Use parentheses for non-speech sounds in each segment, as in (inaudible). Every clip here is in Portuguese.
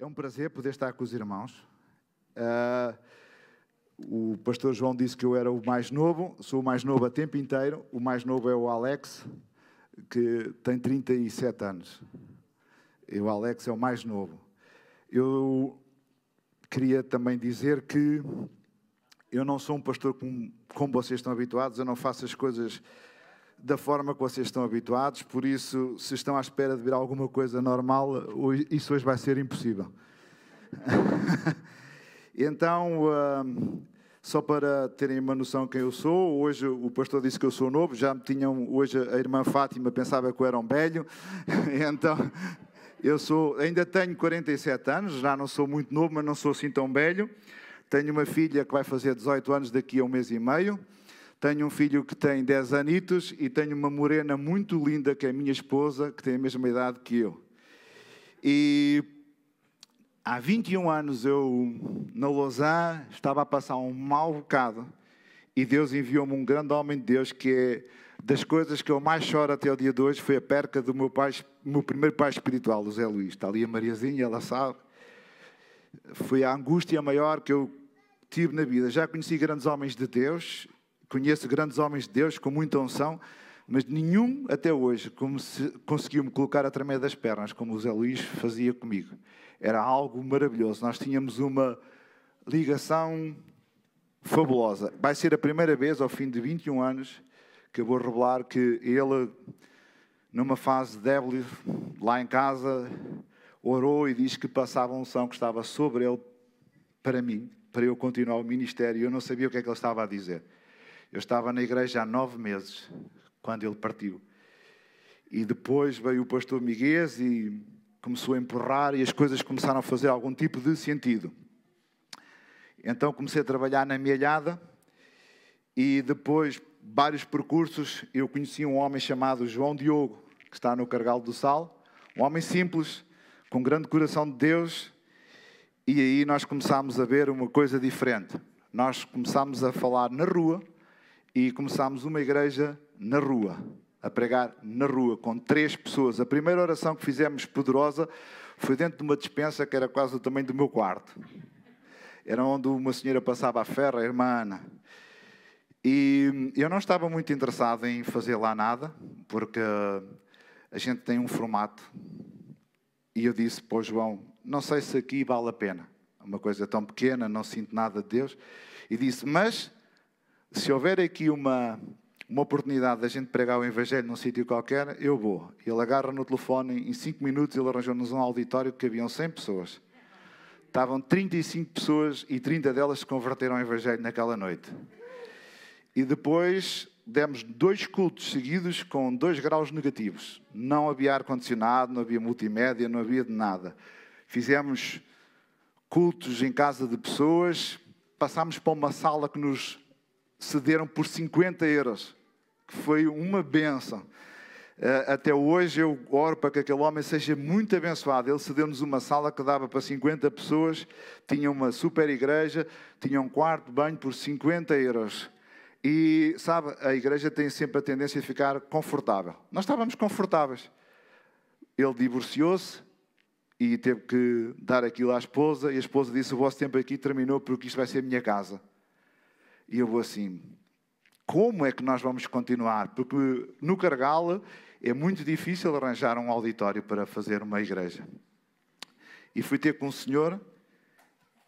É um prazer poder estar com os irmãos. Uh, o pastor João disse que eu era o mais novo, sou o mais novo a tempo inteiro. O mais novo é o Alex, que tem 37 anos. E o Alex é o mais novo. Eu queria também dizer que eu não sou um pastor como, como vocês estão habituados, eu não faço as coisas da forma que vocês estão habituados, por isso, se estão à espera de ver alguma coisa normal, isso hoje vai ser impossível. (laughs) então, uh, só para terem uma noção quem eu sou, hoje o pastor disse que eu sou novo, já me tinham, hoje a irmã Fátima pensava que eu era um velho, (laughs) então eu sou, ainda tenho 47 anos, já não sou muito novo, mas não sou assim tão velho. Tenho uma filha que vai fazer 18 anos daqui a um mês e meio. Tenho um filho que tem 10 anitos e tenho uma morena muito linda que é a minha esposa, que tem a mesma idade que eu. E há 21 anos eu, na Lausanne, estava a passar um mau bocado e Deus enviou-me um grande homem de Deus que é das coisas que eu mais choro até o dia de hoje foi a perca do meu, pai, meu primeiro pai espiritual, o Zé Luís. Está ali a Mariazinha, ela sabe. Foi a angústia maior que eu tive na vida. Já conheci grandes homens de Deus Conheço grandes homens de Deus com muita unção, mas nenhum até hoje conseguiu me colocar a tremer das pernas, como o Zé Luís fazia comigo. Era algo maravilhoso. Nós tínhamos uma ligação fabulosa. Vai ser a primeira vez, ao fim de 21 anos, que eu vou revelar que ele, numa fase débil, lá em casa, orou e disse que passava a unção que estava sobre ele para mim, para eu continuar o ministério. Eu não sabia o que é que ele estava a dizer. Eu estava na igreja há nove meses, quando ele partiu. E depois veio o pastor Miguel e começou a empurrar e as coisas começaram a fazer algum tipo de sentido. Então comecei a trabalhar na mielhada e depois vários percursos eu conheci um homem chamado João Diogo, que está no Cargal do Sal, um homem simples, com grande coração de Deus, e aí nós começámos a ver uma coisa diferente. Nós começámos a falar na rua, e começámos uma igreja na rua, a pregar na rua, com três pessoas. A primeira oração que fizemos poderosa foi dentro de uma dispensa que era quase o tamanho do meu quarto. Era onde uma senhora passava a ferro, a irmã Ana. E eu não estava muito interessado em fazer lá nada, porque a gente tem um formato. E eu disse para o João: Não sei se aqui vale a pena. Uma coisa tão pequena, não sinto nada de Deus. E disse: Mas se houver aqui uma, uma oportunidade da gente pregar o Evangelho num sítio qualquer, eu vou. Ele agarra no telefone, em 5 minutos ele arranjou-nos um auditório que haviam 100 pessoas. Estavam 35 pessoas e 30 delas se converteram ao Evangelho naquela noite. E depois demos dois cultos seguidos com dois graus negativos. Não havia ar-condicionado, não havia multimédia, não havia de nada. Fizemos cultos em casa de pessoas, passámos para uma sala que nos cederam por 50 euros, que foi uma benção. Eh, até hoje eu oro para que aquele homem seja muito abençoado. Ele cedeu-nos uma sala que dava para 50 pessoas, tinha uma super igreja, tinha um quarto de banho por 50 euros. E, sabe, a igreja tem sempre a tendência a ficar confortável. Nós estávamos confortáveis. Ele divorciou-se e teve que dar aquilo à esposa, e a esposa disse: O vosso tempo aqui terminou porque isto vai ser a minha casa. E eu vou assim: como é que nós vamos continuar? Porque no Cargal é muito difícil arranjar um auditório para fazer uma igreja. E fui ter com um senhor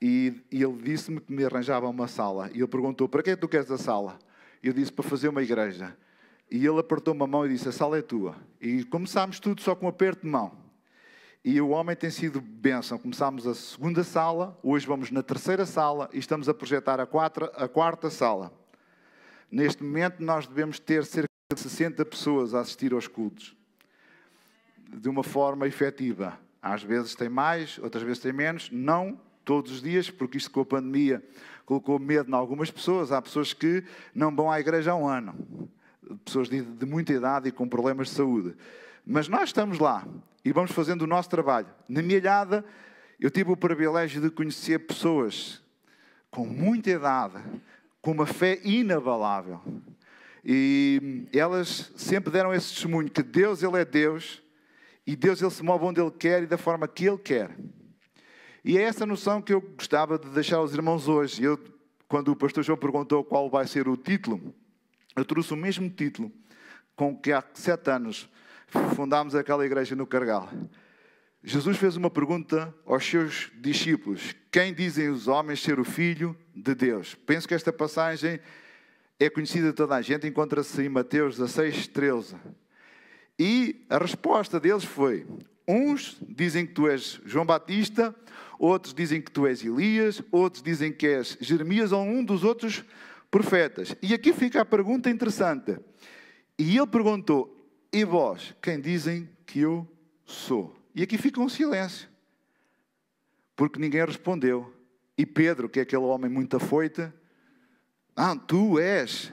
e, e ele disse-me que me arranjava uma sala. E ele perguntou: para que é que tu queres a sala? Eu disse: para fazer uma igreja. E ele apertou-me a mão e disse: a sala é tua. E começámos tudo só com um aperto de mão. E o homem tem sido bênção. Começámos a segunda sala, hoje vamos na terceira sala e estamos a projetar a, quatro, a quarta sala. Neste momento, nós devemos ter cerca de 60 pessoas a assistir aos cultos, de uma forma efetiva. Às vezes tem mais, outras vezes tem menos, não todos os dias, porque isto com a pandemia colocou medo em algumas pessoas. Há pessoas que não vão à igreja há um ano, pessoas de, de muita idade e com problemas de saúde. Mas nós estamos lá e vamos fazendo o nosso trabalho. Na minha olhada, eu tive o privilégio de conhecer pessoas com muita idade, com uma fé inabalável. E elas sempre deram esse testemunho que Deus, Ele é Deus, e Deus, Ele se move onde Ele quer e da forma que Ele quer. E é essa noção que eu gostava de deixar aos irmãos hoje. Eu, quando o pastor João perguntou qual vai ser o título, eu trouxe o mesmo título com que há sete anos fundámos aquela igreja no Cargal. Jesus fez uma pergunta aos seus discípulos: Quem dizem os homens ser o Filho de Deus? Penso que esta passagem é conhecida de toda a gente, encontra-se em Mateus 16, 13. E a resposta deles foi: Uns dizem que tu és João Batista, outros dizem que tu és Elias, outros dizem que és Jeremias ou um dos outros profetas. E aqui fica a pergunta interessante. E ele perguntou: E vós, quem dizem que eu sou? E aqui fica um silêncio, porque ninguém respondeu. E Pedro, que é aquele homem muito afoito, ah, tu és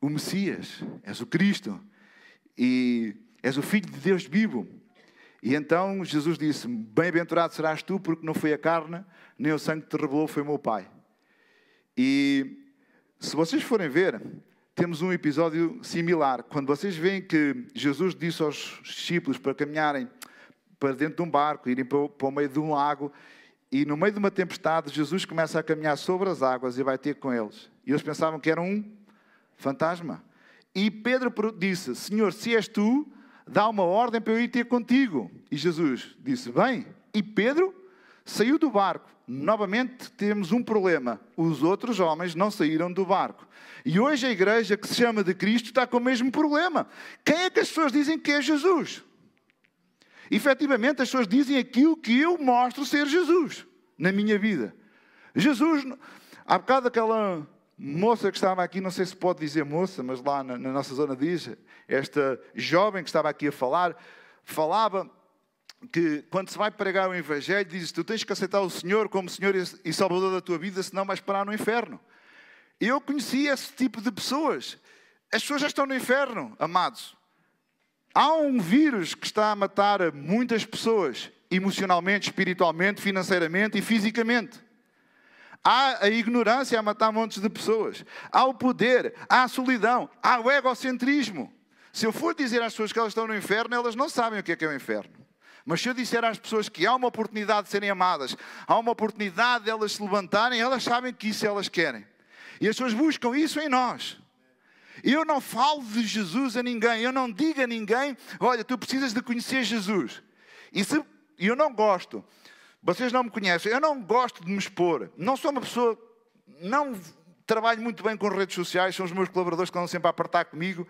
o Messias, és o Cristo, e és o Filho de Deus vivo. E então Jesus disse: Bem-aventurado serás tu, porque não foi a carne, nem o sangue que te revelou, foi o meu Pai. E se vocês forem ver, temos um episódio similar. Quando vocês veem que Jesus disse aos discípulos para caminharem para dentro de um barco, irem para o meio de um lago, e no meio de uma tempestade, Jesus começa a caminhar sobre as águas e vai ter com eles. E eles pensavam que era um fantasma. E Pedro disse: Senhor, se és tu, dá uma ordem para eu ir ter contigo. E Jesus disse: Bem. E Pedro saiu do barco. Novamente temos um problema: os outros homens não saíram do barco. E hoje a igreja que se chama de Cristo está com o mesmo problema. Quem é que as pessoas dizem que é Jesus? efetivamente as pessoas dizem aquilo que eu mostro ser Jesus na minha vida. Jesus, há bocado aquela moça que estava aqui, não sei se pode dizer moça, mas lá na, na nossa zona diz, esta jovem que estava aqui a falar, falava que quando se vai pregar o Evangelho, diz tu tens que aceitar o Senhor como Senhor e Salvador da tua vida, senão vais parar no inferno. Eu conheci esse tipo de pessoas. As pessoas já estão no inferno, amados. Há um vírus que está a matar muitas pessoas, emocionalmente, espiritualmente, financeiramente e fisicamente. Há a ignorância a matar montes de pessoas. Há o poder, há a solidão, há o egocentrismo. Se eu for dizer às pessoas que elas estão no inferno, elas não sabem o que é que é o inferno. Mas se eu disser às pessoas que há uma oportunidade de serem amadas, há uma oportunidade de elas se levantarem, elas sabem que isso elas querem. E as pessoas buscam isso em nós. Eu não falo de Jesus a ninguém, eu não digo a ninguém, olha, tu precisas de conhecer Jesus. E se eu não gosto, vocês não me conhecem, eu não gosto de me expor. Não sou uma pessoa, não trabalho muito bem com redes sociais, são os meus colaboradores que estão sempre a apertar comigo.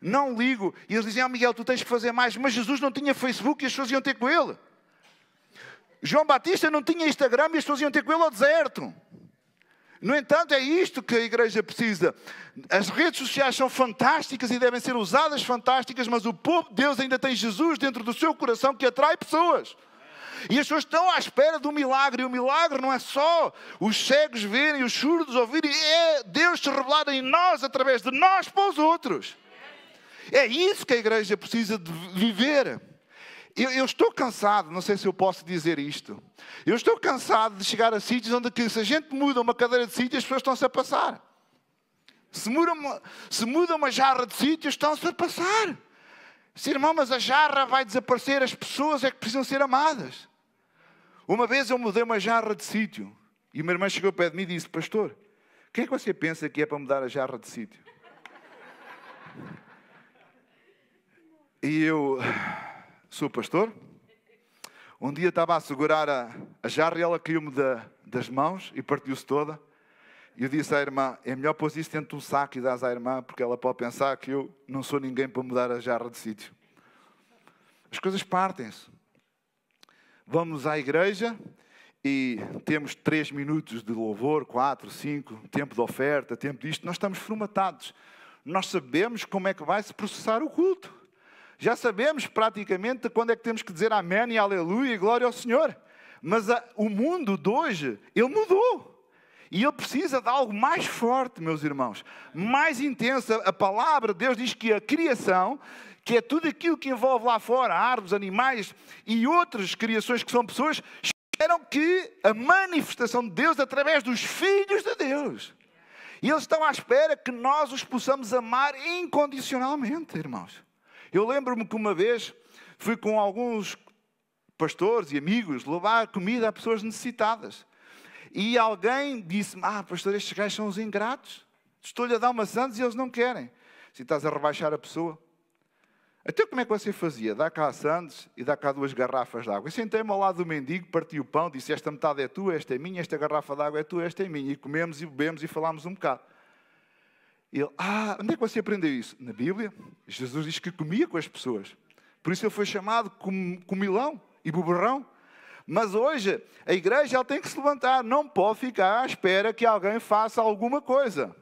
Não ligo. E eles dizem, ah, Miguel, tu tens que fazer mais. Mas Jesus não tinha Facebook e as pessoas iam ter com ele. João Batista não tinha Instagram e as pessoas iam ter com ele ao deserto. No entanto, é isto que a igreja precisa. As redes sociais são fantásticas e devem ser usadas fantásticas, mas o povo de Deus ainda tem Jesus dentro do seu coração que atrai pessoas. E as pessoas estão à espera do milagre, e o milagre não é só os cegos verem, os surdos ouvirem, é Deus se revelar em nós através de nós para os outros. É isso que a igreja precisa de viver. Eu, eu, estou cansado, não sei se eu posso dizer isto. Eu estou cansado de chegar a sítios onde que, se a gente muda uma cadeira de sítio, as pessoas estão-se a passar. Se muda, uma, se muda uma jarra de sítio, estão-se a passar. Se irmão, mas a jarra vai desaparecer, as pessoas é que precisam ser amadas. Uma vez eu mudei uma jarra de sítio e uma irmã chegou perto de mim e disse: Pastor, o que é que você pensa que é para mudar a jarra de sítio? E eu sou pastor. Um dia estava a segurar a, a jarra e ela caiu-me da, das mãos e partiu-se toda. E eu disse à irmã: é melhor pôr isso dentro de um saco e dar à irmã, porque ela pode pensar que eu não sou ninguém para mudar a jarra de sítio. As coisas partem-se. Vamos à igreja e temos três minutos de louvor, quatro, cinco, tempo de oferta, tempo disto. Nós estamos formatados. Nós sabemos como é que vai se processar o culto. Já sabemos praticamente quando é que temos que dizer amém e aleluia e glória ao Senhor. Mas a, o mundo de hoje, ele mudou. E ele precisa de algo mais forte, meus irmãos, mais intenso. A palavra de Deus diz que a criação, que é tudo aquilo que envolve lá fora, árvores, animais e outras criações que são pessoas, esperam que a manifestação de Deus através dos filhos de Deus. E eles estão à espera que nós os possamos amar incondicionalmente, irmãos. Eu lembro-me que uma vez fui com alguns pastores e amigos, levar comida a pessoas necessitadas. E alguém disse-me: Ah, pastor, estes gajos são os ingratos. Estou-lhe a dar sandes e eles não querem. Se estás a rebaixar a pessoa. Até como é que você fazia? Dá cá sandes e dá cá duas garrafas de água. sentei-me ao lado do mendigo, parti o pão, disse: Esta metade é tua, esta é minha, esta garrafa de água é tua, esta é minha. E comemos e bebemos e falámos um bocado. Ele, ah, onde é que você aprendeu isso? Na Bíblia. Jesus diz que comia com as pessoas. Por isso ele foi chamado comilão e boberrão. Mas hoje a igreja ela tem que se levantar, não pode ficar à espera que alguém faça alguma coisa.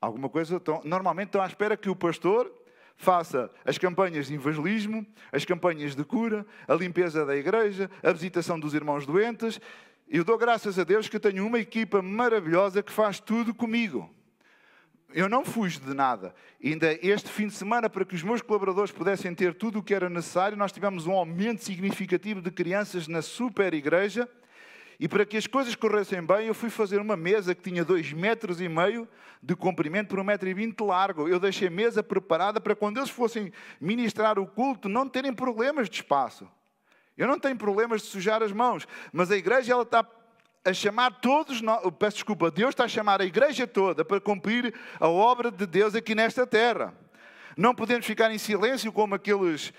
Alguma coisa, então, normalmente estão à espera que o pastor faça as campanhas de evangelismo, as campanhas de cura, a limpeza da igreja, a visitação dos irmãos doentes. Eu dou graças a Deus que tenho uma equipa maravilhosa que faz tudo comigo. Eu não fujo de nada. Ainda este fim de semana, para que os meus colaboradores pudessem ter tudo o que era necessário, nós tivemos um aumento significativo de crianças na super igreja. E para que as coisas corressem bem, eu fui fazer uma mesa que tinha dois metros e meio de comprimento por um metro e vinte de largo. Eu deixei a mesa preparada para quando eles fossem ministrar o culto não terem problemas de espaço. Eu não tenho problemas de sujar as mãos, mas a igreja ela está a chamar todos, nós, peço desculpa, Deus está a chamar a igreja toda para cumprir a obra de Deus aqui nesta terra. Não podemos ficar em silêncio como aqueles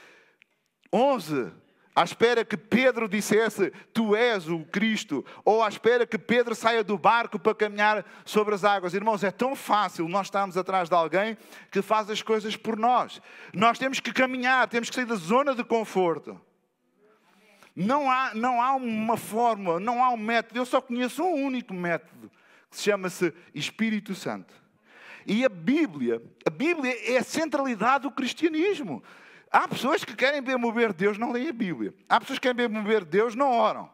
onze à espera que Pedro dissesse: Tu és o Cristo, ou à espera que Pedro saia do barco para caminhar sobre as águas. Irmãos, é tão fácil nós estarmos atrás de alguém que faz as coisas por nós. Nós temos que caminhar, temos que sair da zona de conforto. Não há, não há uma fórmula, não há um método. Eu só conheço um único método, que se chama-se Espírito Santo. E a Bíblia, a Bíblia é a centralidade do cristianismo. Há pessoas que querem ver mover Deus, não leem a Bíblia. Há pessoas que querem ver mover Deus, não oram.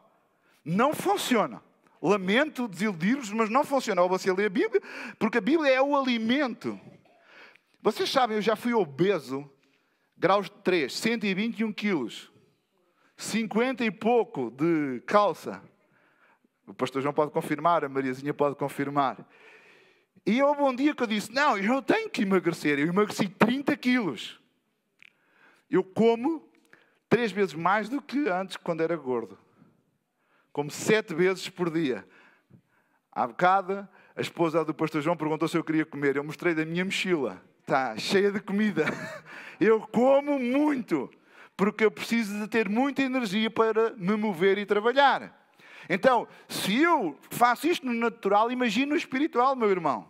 Não funciona. Lamento desiludir-vos, mas não funciona. Ou você lê a Bíblia, porque a Bíblia é o alimento. Vocês sabem, eu já fui obeso, graus 3, 121 quilos. 50 e pouco de calça. O pastor João pode confirmar, a Mariazinha pode confirmar. E houve um dia que eu disse: Não, eu tenho que emagrecer. Eu emagreci 30 quilos. Eu como três vezes mais do que antes, quando era gordo. Como sete vezes por dia. Há bocado, a esposa do pastor João perguntou se eu queria comer. Eu mostrei da minha mochila. Está cheia de comida. (laughs) Eu como muito porque eu preciso de ter muita energia para me mover e trabalhar. Então, se eu faço isto no natural, imagine no espiritual, meu irmão.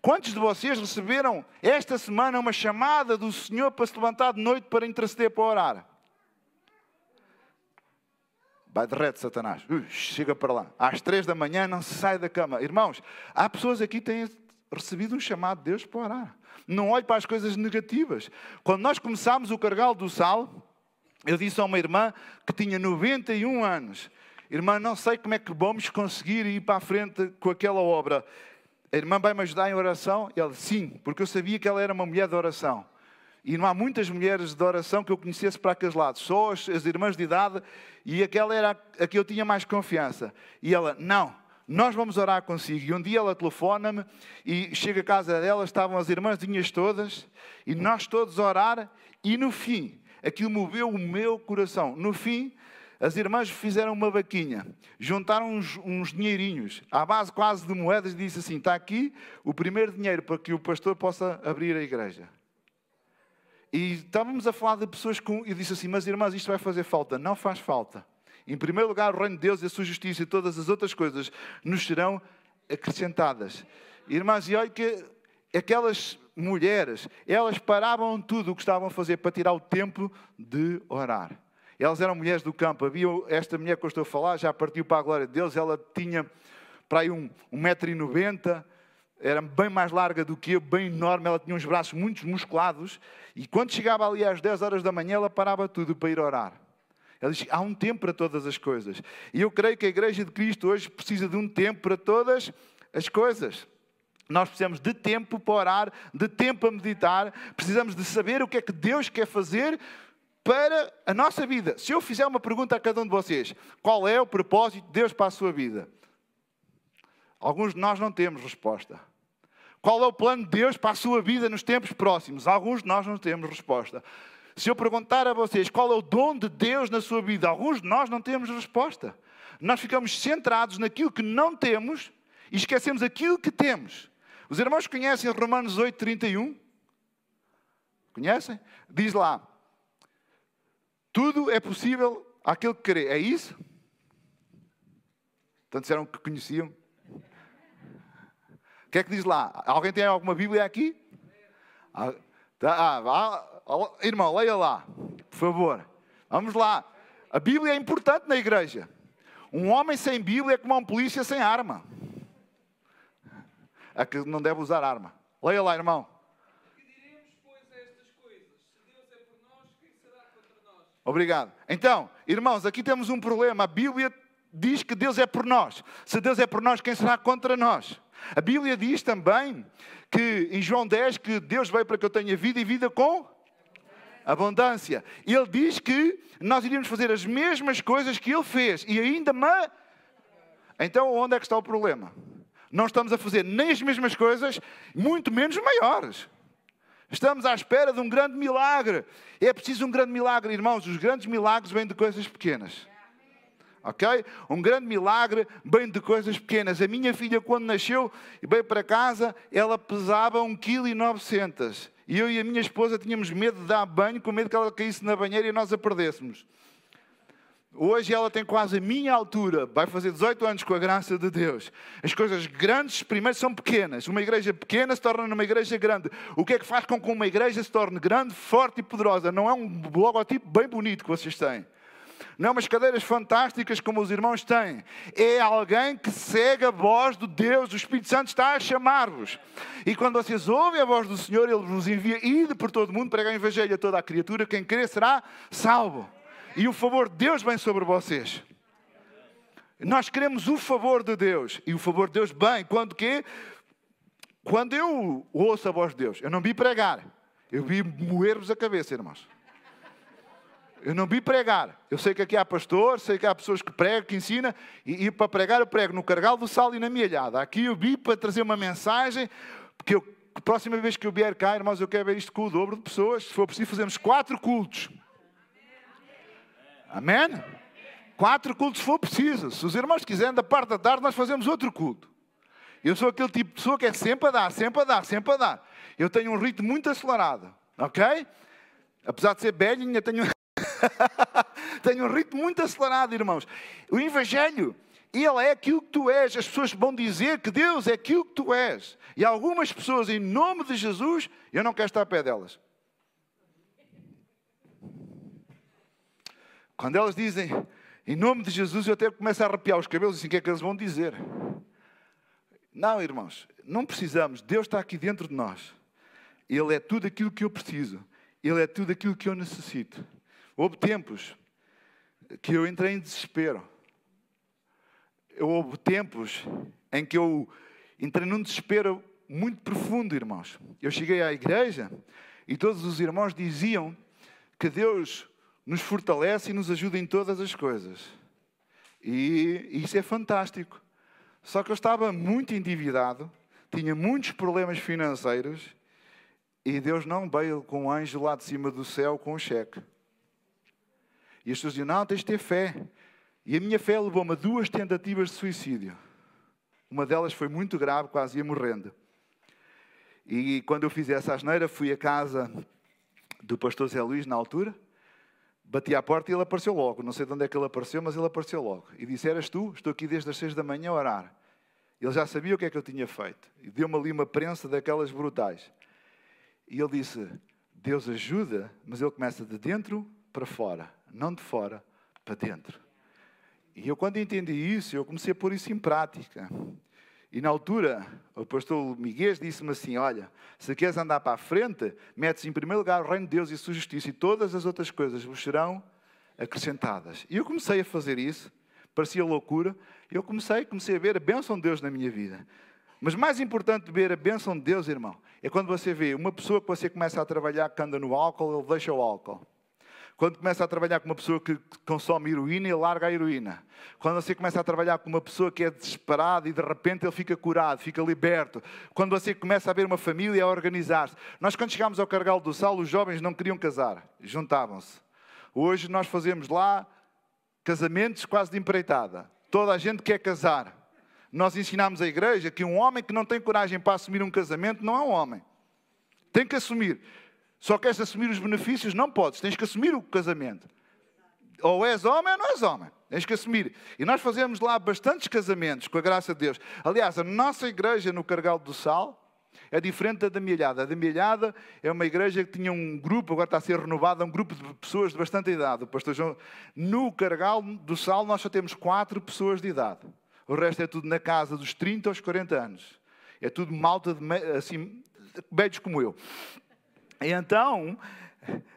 Quantos de vocês receberam esta semana uma chamada do Senhor para se levantar de noite para interceder para orar? Vai de reto, Satanás. Ui, chega para lá. Às três da manhã não se sai da cama. Irmãos, há pessoas aqui que têm recebido um chamado de Deus para orar. Não olhe para as coisas negativas. Quando nós começámos o cargal do sal, eu disse a uma irmã que tinha 91 anos: Irmã, não sei como é que vamos conseguir ir para a frente com aquela obra. A irmã vai me ajudar em oração? E ela, sim, porque eu sabia que ela era uma mulher de oração. E não há muitas mulheres de oração que eu conhecesse para aqueles lados, só as, as irmãs de idade, e aquela era a que eu tinha mais confiança. E ela, não, nós vamos orar consigo. E um dia ela telefona-me e chega à casa dela, estavam as irmãzinhas todas, e nós todos a orar, e no fim, aquilo moveu o meu coração. No fim, as irmãs fizeram uma vaquinha, juntaram uns, uns dinheirinhos, à base quase de moedas, e disse assim: está aqui o primeiro dinheiro para que o pastor possa abrir a igreja. E estávamos a falar de pessoas com. E disse assim: Mas irmãs, isto vai fazer falta. Não faz falta. Em primeiro lugar, o reino de Deus e a sua justiça e todas as outras coisas nos serão acrescentadas. Irmãs, e olha que aquelas mulheres, elas paravam tudo o que estavam a fazer para tirar o tempo de orar. Elas eram mulheres do campo. Havia esta mulher que eu estou a falar, já partiu para a glória de Deus. Ela tinha para aí um, um metro e noventa, era bem mais larga do que eu, bem enorme. Ela tinha uns braços muito musculados. E quando chegava ali às 10 horas da manhã, ela parava tudo para ir orar. Ele diz: há um tempo para todas as coisas. E eu creio que a Igreja de Cristo hoje precisa de um tempo para todas as coisas. Nós precisamos de tempo para orar, de tempo para meditar, precisamos de saber o que é que Deus quer fazer para a nossa vida. Se eu fizer uma pergunta a cada um de vocês, qual é o propósito de Deus para a sua vida? Alguns de nós não temos resposta. Qual é o plano de Deus para a sua vida nos tempos próximos? Alguns de nós não temos resposta. Se eu perguntar a vocês qual é o dom de Deus na sua vida, alguns de nós não temos resposta. Nós ficamos centrados naquilo que não temos e esquecemos aquilo que temos. Os irmãos conhecem Romanos 8, 31? Conhecem? Diz lá: Tudo é possível àquele que crê. É isso? Então disseram que conheciam. O que é que diz lá? Alguém tem alguma Bíblia aqui? Ah, tá, ah, irmão, leia lá, por favor. Vamos lá. A Bíblia é importante na igreja. Um homem sem Bíblia é como um polícia sem arma. É que não deve usar arma. Leia lá, irmão. Obrigado. Então, irmãos, aqui temos um problema. A Bíblia diz que Deus é por nós. Se Deus é por nós, quem será contra nós? A Bíblia diz também que em João 10 que Deus veio para que eu tenha vida e vida com abundância. Ele diz que nós iríamos fazer as mesmas coisas que ele fez e ainda mais. Então, onde é que está o problema? Não estamos a fazer nem as mesmas coisas, muito menos maiores. Estamos à espera de um grande milagre. É preciso um grande milagre, irmãos. Os grandes milagres vêm de coisas pequenas. Ok? Um grande milagre vem de coisas pequenas. A minha filha, quando nasceu e veio para casa, ela pesava 1,9 kg. E eu e a minha esposa tínhamos medo de dar banho, com medo que ela caísse na banheira e nós a perdêssemos. Hoje ela tem quase a minha altura, vai fazer 18 anos com a graça de Deus. As coisas grandes primeiro são pequenas. Uma igreja pequena se torna numa igreja grande. O que é que faz com que uma igreja se torne grande, forte e poderosa? Não é um logotipo bem bonito que vocês têm. Não é umas cadeiras fantásticas como os irmãos têm. É alguém que segue a voz de Deus. O Espírito Santo está a chamar-vos. E quando vocês ouvem a voz do Senhor, Ele vos envia ide por todo o mundo, pregar o Evangelho a toda a criatura. Quem crer será salvo e o favor de Deus vem sobre vocês. Nós queremos o favor de Deus e o favor de Deus vem quando que quando eu ouço a voz de Deus, eu não vi pregar, eu vi moer-vos a cabeça, irmãos. Eu não vi pregar. Eu sei que aqui há pastor, sei que há pessoas que pregam, que ensinam, e, e para pregar eu prego no cargal do sal e na mielhada. Aqui eu vi para trazer uma mensagem, porque eu, a próxima vez que eu vier cá, irmãos, eu quero ver isto com o dobro de pessoas. Se for preciso, fazemos quatro cultos. Amém? Quatro cultos se for preciso. Se os irmãos quiserem, da parte da tarde, nós fazemos outro culto. Eu sou aquele tipo de pessoa que é sempre a dar, sempre a dar, sempre a dar. Eu tenho um ritmo muito acelerado. Ok? Apesar de ser velho, tenho. (laughs) tenho um ritmo muito acelerado, irmãos. O Evangelho, ele é aquilo que tu és. As pessoas vão dizer que Deus é aquilo que tu és. E algumas pessoas, em nome de Jesus, eu não quero estar a pé delas. Quando elas dizem, em nome de Jesus, eu até começo a arrepiar os cabelos e assim, o que é que eles vão dizer? Não, irmãos, não precisamos. Deus está aqui dentro de nós. Ele é tudo aquilo que eu preciso. Ele é tudo aquilo que eu necessito. Houve tempos que eu entrei em desespero. Houve tempos em que eu entrei num desespero muito profundo, irmãos. Eu cheguei à igreja e todos os irmãos diziam que Deus nos fortalece e nos ajuda em todas as coisas. E isso é fantástico. Só que eu estava muito endividado, tinha muitos problemas financeiros e Deus não veio com um anjo lá de cima do céu com um cheque. E as pessoas diziam: Não, tens de ter fé. E a minha fé levou-me a duas tentativas de suicídio. Uma delas foi muito grave, quase ia morrendo. E quando eu fiz essa asneira, fui à casa do pastor Zé Luís, na altura, Bati à porta e ele apareceu logo. Não sei de onde é que ele apareceu, mas ele apareceu logo. E disse: Eras tu? Estou aqui desde as seis da manhã a orar. Ele já sabia o que é que eu tinha feito. E deu-me ali uma prensa daquelas brutais. E ele disse: Deus ajuda, mas ele começa de dentro para fora, não de fora para dentro. E eu, quando entendi isso, eu comecei a pôr isso em prática. E na altura, o pastor Miguel disse-me assim: Olha, se queres andar para a frente, metes em primeiro lugar o reino de Deus e a sua justiça, e todas as outras coisas vos serão acrescentadas. E eu comecei a fazer isso, parecia loucura, e eu comecei, comecei a ver a bênção de Deus na minha vida. Mas mais importante de ver a bênção de Deus, irmão, é quando você vê uma pessoa que você começa a trabalhar que anda no álcool, ele deixa o álcool. Quando começa a trabalhar com uma pessoa que consome heroína, ele larga a heroína. Quando você começa a trabalhar com uma pessoa que é desesperada e de repente ele fica curado, fica liberto. Quando você começa a ver uma família a organizar-se. Nós, quando chegámos ao Cargal do Sal, os jovens não queriam casar, juntavam-se. Hoje nós fazemos lá casamentos quase de empreitada. Toda a gente quer casar. Nós ensinamos a igreja que um homem que não tem coragem para assumir um casamento não é um homem. Tem que assumir. Só queres assumir os benefícios? Não podes. Tens que assumir o casamento. Ou és homem ou não és homem. Tens que assumir. E nós fazemos lá bastantes casamentos, com a graça de Deus. Aliás, a nossa igreja no Cargal do Sal é diferente da da Milhada. A da Milhada é uma igreja que tinha um grupo, agora está a ser renovada, um grupo de pessoas de bastante idade. O pastor João... No Cargal do Sal nós só temos quatro pessoas de idade. O resto é tudo na casa dos 30 aos 40 anos. É tudo malta de, assim, velhos como eu. E então,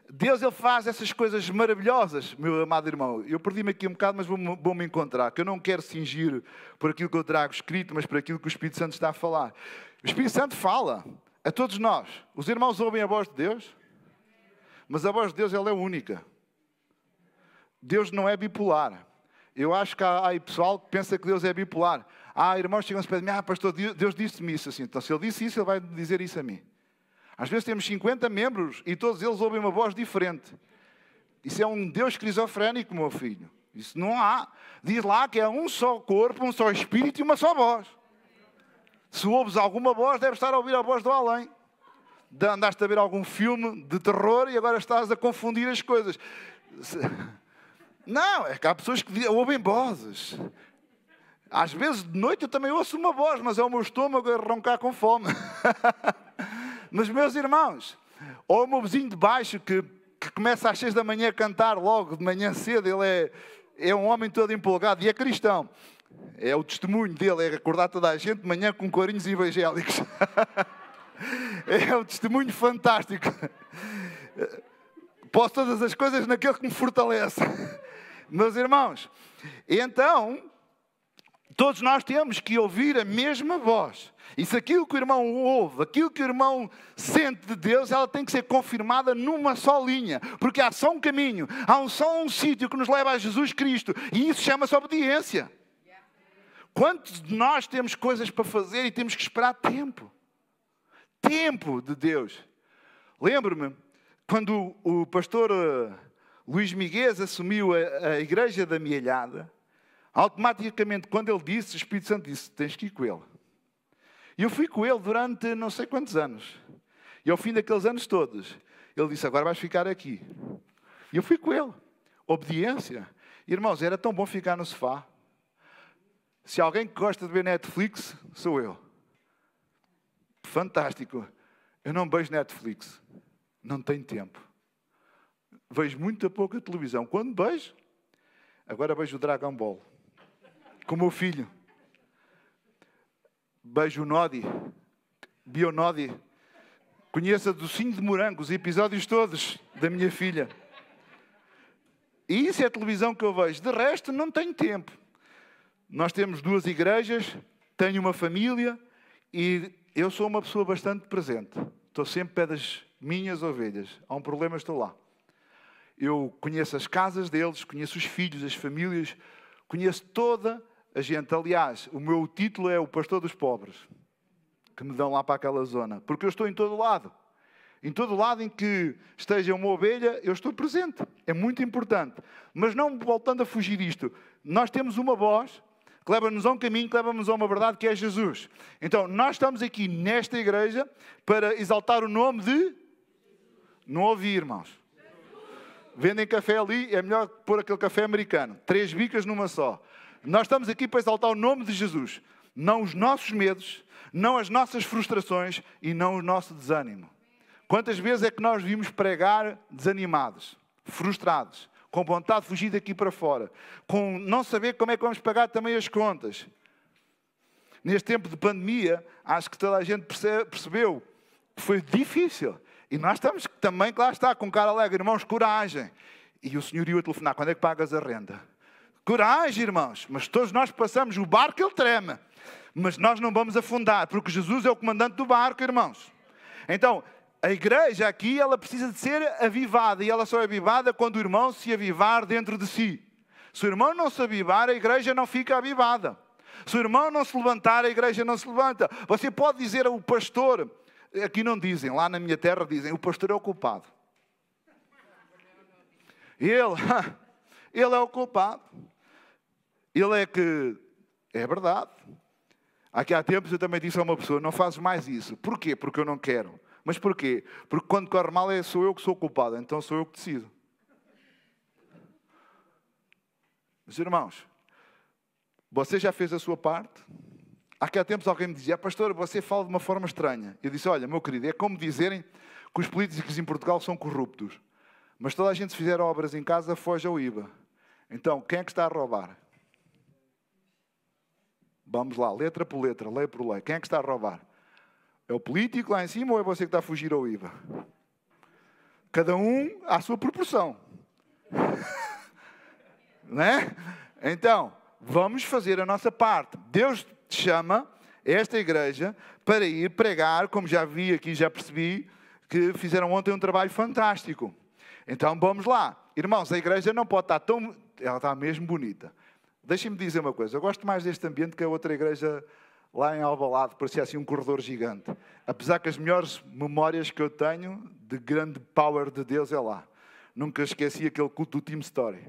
Deus ele faz essas coisas maravilhosas, meu amado irmão. Eu perdi-me aqui um bocado, mas vou-me vou encontrar. Que eu não quero cingir por aquilo que eu trago escrito, mas por aquilo que o Espírito Santo está a falar. O Espírito Santo fala a todos nós. Os irmãos ouvem a voz de Deus, mas a voz de Deus ela é única. Deus não é bipolar. Eu acho que há aí pessoal que pensa que Deus é bipolar. Ah, irmãos chegam-se para mim, ah, pastor, Deus disse-me isso assim. Então, se ele disse isso, ele vai dizer isso a mim. Às vezes temos 50 membros e todos eles ouvem uma voz diferente. Isso é um Deus esquizofrénico, meu filho. Isso não há. Diz lá que é um só corpo, um só espírito e uma só voz. Se ouves alguma voz, deves estar a ouvir a voz do além. Andaste a ver algum filme de terror e agora estás a confundir as coisas. Não, é que há pessoas que ouvem vozes. Às vezes de noite eu também ouço uma voz, mas é o meu estômago a roncar com fome. (laughs) Mas, meus irmãos, ou o meu vizinho de baixo que, que começa às seis da manhã a cantar logo de manhã cedo, ele é, é um homem todo empolgado e é cristão. É o testemunho dele, é acordar toda a gente de manhã com corinhos evangélicos. (laughs) é um testemunho fantástico. Posso todas as coisas naquele que me fortalece. Meus irmãos, então, todos nós temos que ouvir a mesma voz. E se aquilo que o irmão ouve, aquilo que o irmão sente de Deus, ela tem que ser confirmada numa só linha. Porque há só um caminho, há um só um sítio que nos leva a Jesus Cristo. E isso chama-se obediência. Quantos de nós temos coisas para fazer e temos que esperar tempo? Tempo de Deus. Lembro-me quando o pastor eh, Luís Miguel assumiu a, a igreja da Mielhada, automaticamente, quando ele disse, o Espírito Santo disse: Tens que ir com ele. E eu fui com ele durante não sei quantos anos. E ao fim daqueles anos todos, ele disse: Agora vais ficar aqui. E eu fui com ele. Obediência. Irmãos, era tão bom ficar no sofá. Se alguém que gosta de ver Netflix, sou eu. Fantástico. Eu não vejo Netflix. Não tenho tempo. Vejo muito pouca televisão. Quando vejo, agora vejo o Dragon Ball. Com o meu filho. Beijo Nodi, Bionodi. Conheça Docinho de Morango, os episódios todos da minha filha. E isso é a televisão que eu vejo. De resto, não tenho tempo. Nós temos duas igrejas, tenho uma família e eu sou uma pessoa bastante presente. Estou sempre pé das minhas ovelhas. Há um problema, estou lá. Eu conheço as casas deles, conheço os filhos, as famílias, conheço toda a gente. Aliás, o meu título é o pastor dos pobres, que me dão lá para aquela zona, porque eu estou em todo lado. Em todo lado em que esteja uma ovelha, eu estou presente. É muito importante. Mas não voltando a fugir disto, nós temos uma voz que leva-nos a um caminho, que leva-nos a uma verdade que é Jesus. Então, nós estamos aqui nesta igreja para exaltar o nome de. Não ouvi, irmãos. Vendem café ali, é melhor pôr aquele café americano. Três bicas numa só. Nós estamos aqui para exaltar o nome de Jesus, não os nossos medos, não as nossas frustrações e não o nosso desânimo. Quantas vezes é que nós vimos pregar desanimados, frustrados, com vontade de fugir daqui para fora, com não saber como é que vamos pagar também as contas? Neste tempo de pandemia, acho que toda a gente percebeu que foi difícil. E nós estamos também, que lá está, com cara alegre, irmãos, coragem. E o senhor ia telefonar: quando é que pagas a renda? Coragem, irmãos. Mas todos nós passamos, o barco ele treme. Mas nós não vamos afundar, porque Jesus é o comandante do barco, irmãos. Então, a igreja aqui, ela precisa de ser avivada, e ela só é avivada quando o irmão se avivar dentro de si. Se o irmão não se avivar, a igreja não fica avivada. Se o irmão não se levantar, a igreja não se levanta. Você pode dizer ao pastor, aqui não dizem, lá na minha terra dizem, o pastor é o culpado. Ele, (laughs) ele é o culpado. Ele é que, é verdade. Aqui há tempos eu também disse a uma pessoa, não fazes mais isso. Porquê? Porque eu não quero. Mas porquê? Porque quando corre mal é sou eu que sou culpado, então sou eu que decido. Meus irmãos, você já fez a sua parte? Aqui há tempos alguém me dizia, pastor, você fala de uma forma estranha. Eu disse, olha, meu querido, é como dizerem que os políticos em Portugal são corruptos. Mas toda a gente se fizer obras em casa, foge ao IVA. Então, quem é que está a roubar? Vamos lá, letra por letra, lei por lei. Quem é que está a roubar? É o político lá em cima ou é você que está a fugir ao IVA? Cada um à sua proporção. (laughs) Não é? Então, vamos fazer a nossa parte. Deus te chama, esta igreja, para ir pregar, como já vi aqui, já percebi, que fizeram ontem um trabalho fantástico. Então vamos lá. Irmãos, a igreja não pode estar tão. Ela está mesmo bonita. Deixem-me dizer uma coisa. Eu gosto mais deste ambiente que a outra igreja lá em Alvalade, parecia assim um corredor gigante. Apesar que as melhores memórias que eu tenho de grande power de Deus é lá. Nunca esqueci aquele culto do Team Story.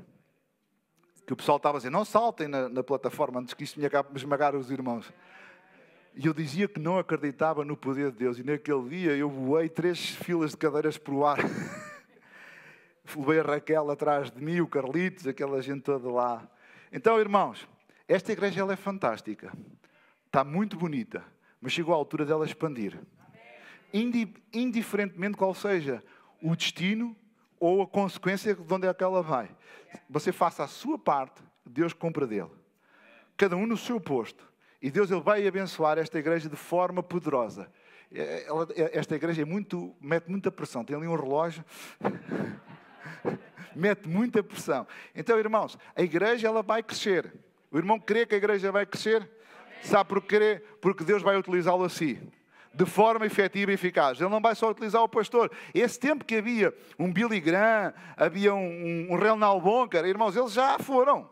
Que o pessoal estava a dizer, não saltem na, na plataforma antes que isto me esmagar os irmãos. E eu dizia que não acreditava no poder de Deus. E naquele dia eu voei três filas de cadeiras para o ar. (laughs) Levei a Raquel atrás de mim, o Carlitos, aquela gente toda lá. Então, irmãos, esta igreja ela é fantástica. Está muito bonita, mas chegou a altura dela expandir. Indiferentemente qual seja o destino ou a consequência de onde é que ela vai. Você faça a sua parte, Deus compra dele. Cada um no seu posto. E Deus ele vai abençoar esta igreja de forma poderosa. É, é, esta igreja é muito, mete muita pressão. Tem ali um relógio. (laughs) mete muita pressão. Então, irmãos, a igreja ela vai crescer. O irmão crê que a igreja vai crescer? Sabe porquê? Porque Deus vai utilizá-lo assim. De forma efetiva e eficaz. Ele não vai só utilizar o pastor. Esse tempo que havia um Billy Graham, havia um, um Reinaldo Bonker, irmãos, eles já foram.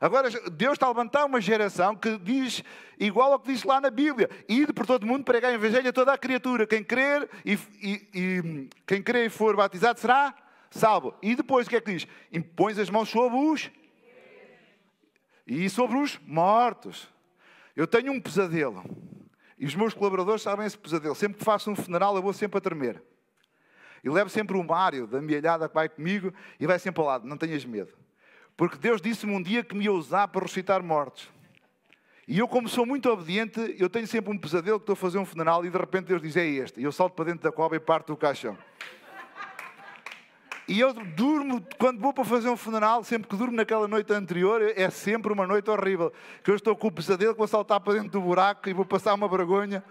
Agora, Deus está a levantar uma geração que diz, igual ao que diz lá na Bíblia, ide por todo o mundo pregar o Evangelho a toda a criatura. Quem crer e, e, e, quem crer e for batizado será salvo. E depois o que é que diz? Impões as mãos sobre os e sobre os mortos. Eu tenho um pesadelo. E os meus colaboradores sabem esse pesadelo. Sempre que faço um funeral, eu vou sempre a tremer. E levo sempre o Mário da amealhada que vai comigo e vai sempre ao lado. Não tenhas medo. Porque Deus disse-me um dia que me ia usar para ressuscitar mortos. E eu, como sou muito obediente, eu tenho sempre um pesadelo que estou a fazer um funeral e de repente Deus diz: É este. E eu salto para dentro da cova e parto o caixão. E eu durmo, quando vou para fazer um funeral, sempre que durmo naquela noite anterior, é sempre uma noite horrível. Que eu estou com o pesadelo que vou saltar para dentro do buraco e vou passar uma vergonha.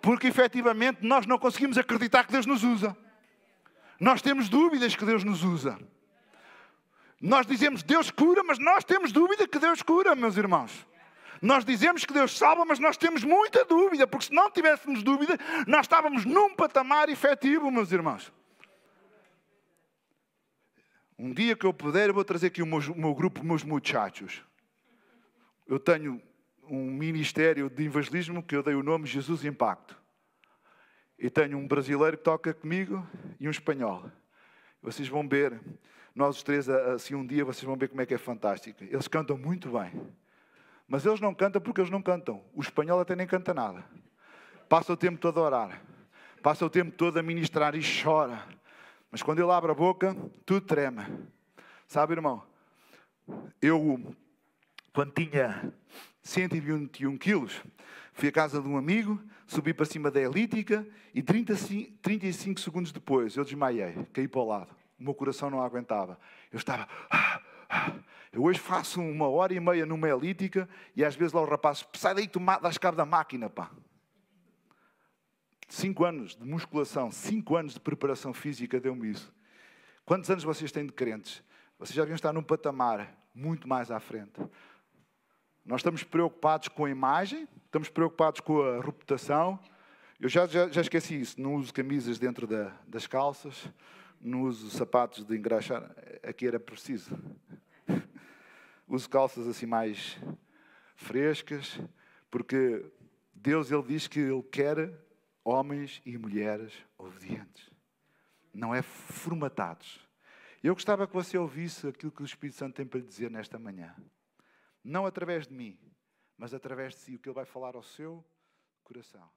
Porque efetivamente nós não conseguimos acreditar que Deus nos usa. Nós temos dúvidas que Deus nos usa. Nós dizemos Deus cura, mas nós temos dúvida que Deus cura, meus irmãos. Nós dizemos que Deus salva, mas nós temos muita dúvida, porque se não tivéssemos dúvida, nós estávamos num patamar efetivo, meus irmãos. Um dia que eu puder, eu vou trazer aqui o meu, o meu grupo, meus muchachos. Eu tenho um ministério de evangelismo que eu dei o nome Jesus Impacto. E tenho um brasileiro que toca comigo e um espanhol. Vocês vão ver, nós os três, assim um dia, vocês vão ver como é que é fantástico. Eles cantam muito bem. Mas eles não cantam porque eles não cantam. O espanhol até nem canta nada. Passa o tempo todo a orar. Passa o tempo todo a ministrar e chora mas quando ele abre a boca, tudo trema. Sabe, irmão? Eu, quando tinha 121 quilos, fui à casa de um amigo, subi para cima da elítica e 30, 35 segundos depois eu desmaiei, caí para o lado. O meu coração não aguentava. Eu estava. Ah, ah. Eu hoje faço uma hora e meia numa elítica e às vezes lá o rapaz, sai daí, tu das cabo da máquina, pá. Cinco anos de musculação, cinco anos de preparação física deu-me isso. Quantos anos vocês têm de crentes? Vocês já deviam estar num patamar muito mais à frente. Nós estamos preocupados com a imagem, estamos preocupados com a reputação. Eu já, já, já esqueci isso. Não uso camisas dentro da, das calças, não uso sapatos de engraxar. Aqui era preciso. (laughs) uso calças assim mais frescas, porque Deus ele diz que Ele quer homens e mulheres obedientes, não é formatados. Eu gostava que você ouvisse aquilo que o Espírito Santo tem para lhe dizer nesta manhã. Não através de mim, mas através de si, o que Ele vai falar ao seu coração.